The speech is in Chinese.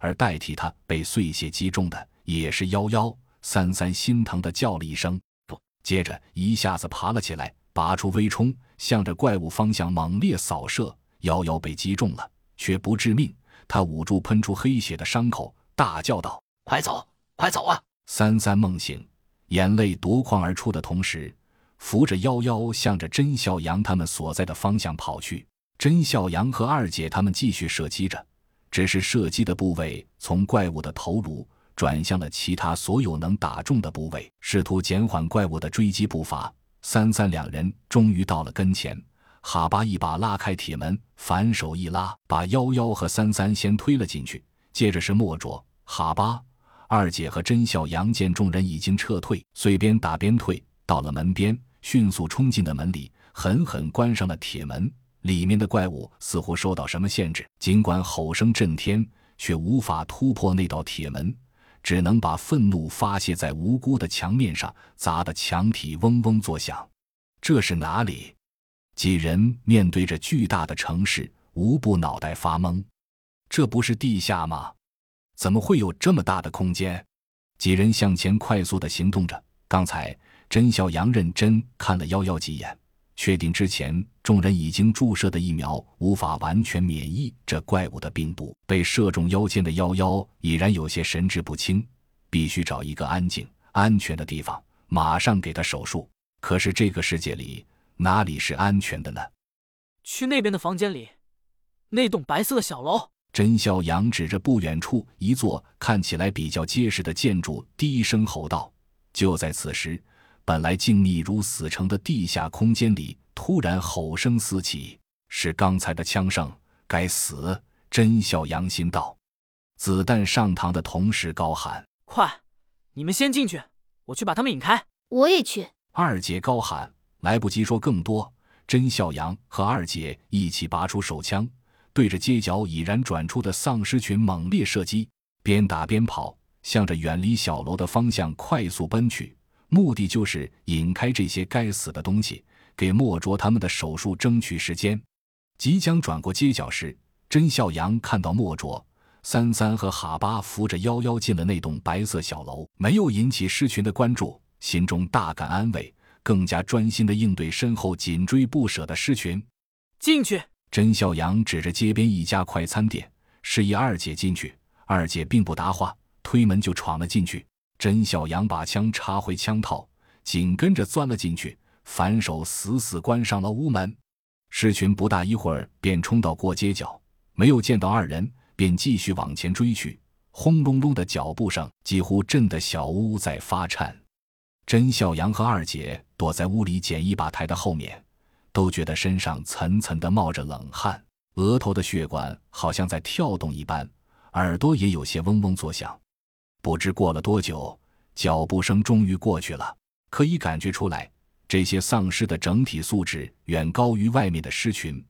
而代替他被碎屑击中的也是夭夭。三三心疼的叫了一声“不”，接着一下子爬了起来，拔出微冲，向着怪物方向猛烈扫射。夭夭被击中了，却不致命。他捂住喷出黑血的伤口，大叫道：“快走，快走啊！”三三梦醒，眼泪夺眶而出的同时，扶着夭夭向着甄笑阳他们所在的方向跑去。甄笑阳和二姐他们继续射击着，只是射击的部位从怪物的头颅。转向了其他所有能打中的部位，试图减缓怪物的追击步伐。三三两人终于到了跟前，哈巴一把拉开铁门，反手一拉，把幺幺和三三先推了进去。接着是莫卓、哈巴、二姐和甄笑阳，见众人已经撤退，遂边打边退，到了门边，迅速冲进了门里，狠狠关上了铁门。里面的怪物似乎受到什么限制，尽管吼声震天，却无法突破那道铁门。只能把愤怒发泄在无辜的墙面上，砸得墙体嗡嗡作响。这是哪里？几人面对着巨大的城市，无不脑袋发懵。这不是地下吗？怎么会有这么大的空间？几人向前快速的行动着。刚才甄小阳认真看了幺幺几眼。确定之前，众人已经注射的疫苗无法完全免疫这怪物的病毒。被射中腰间的幺幺已然有些神志不清，必须找一个安静、安全的地方，马上给他手术。可是这个世界里哪里是安全的呢？去那边的房间里，那栋白色的小楼。甄笑阳指着不远处一座看起来比较结实的建筑，低声吼道：“就在此时。”本来静谧如死城的地下空间里，突然吼声四起，是刚才的枪声。该死！甄笑阳心道。子弹上膛的同时高喊：“快，你们先进去，我去把他们引开。”我也去。二姐高喊，来不及说更多。甄笑阳和二姐一起拔出手枪，对着街角已然转出的丧尸群猛烈射击，边打边跑，向着远离小楼的方向快速奔去。目的就是引开这些该死的东西，给莫卓他们的手术争取时间。即将转过街角时，甄笑阳看到莫卓、三三和哈巴扶着幺幺进了那栋白色小楼，没有引起狮群的关注，心中大感安慰，更加专心的应对身后紧追不舍的狮群。进去！甄笑阳指着街边一家快餐店，示意二姐进去。二姐并不答话，推门就闯了进去。甄小阳把枪插回枪套，紧跟着钻了进去，反手死死关上了屋门。狮群不大一会儿便冲到过街角，没有见到二人，便继续往前追去。轰隆隆的脚步声几乎震得小屋在发颤。甄小阳和二姐躲在屋里简易吧台的后面，都觉得身上层层的冒着冷汗，额头的血管好像在跳动一般，耳朵也有些嗡嗡作响。不知过了多久，脚步声终于过去了。可以感觉出来，这些丧尸的整体素质远高于外面的狮群，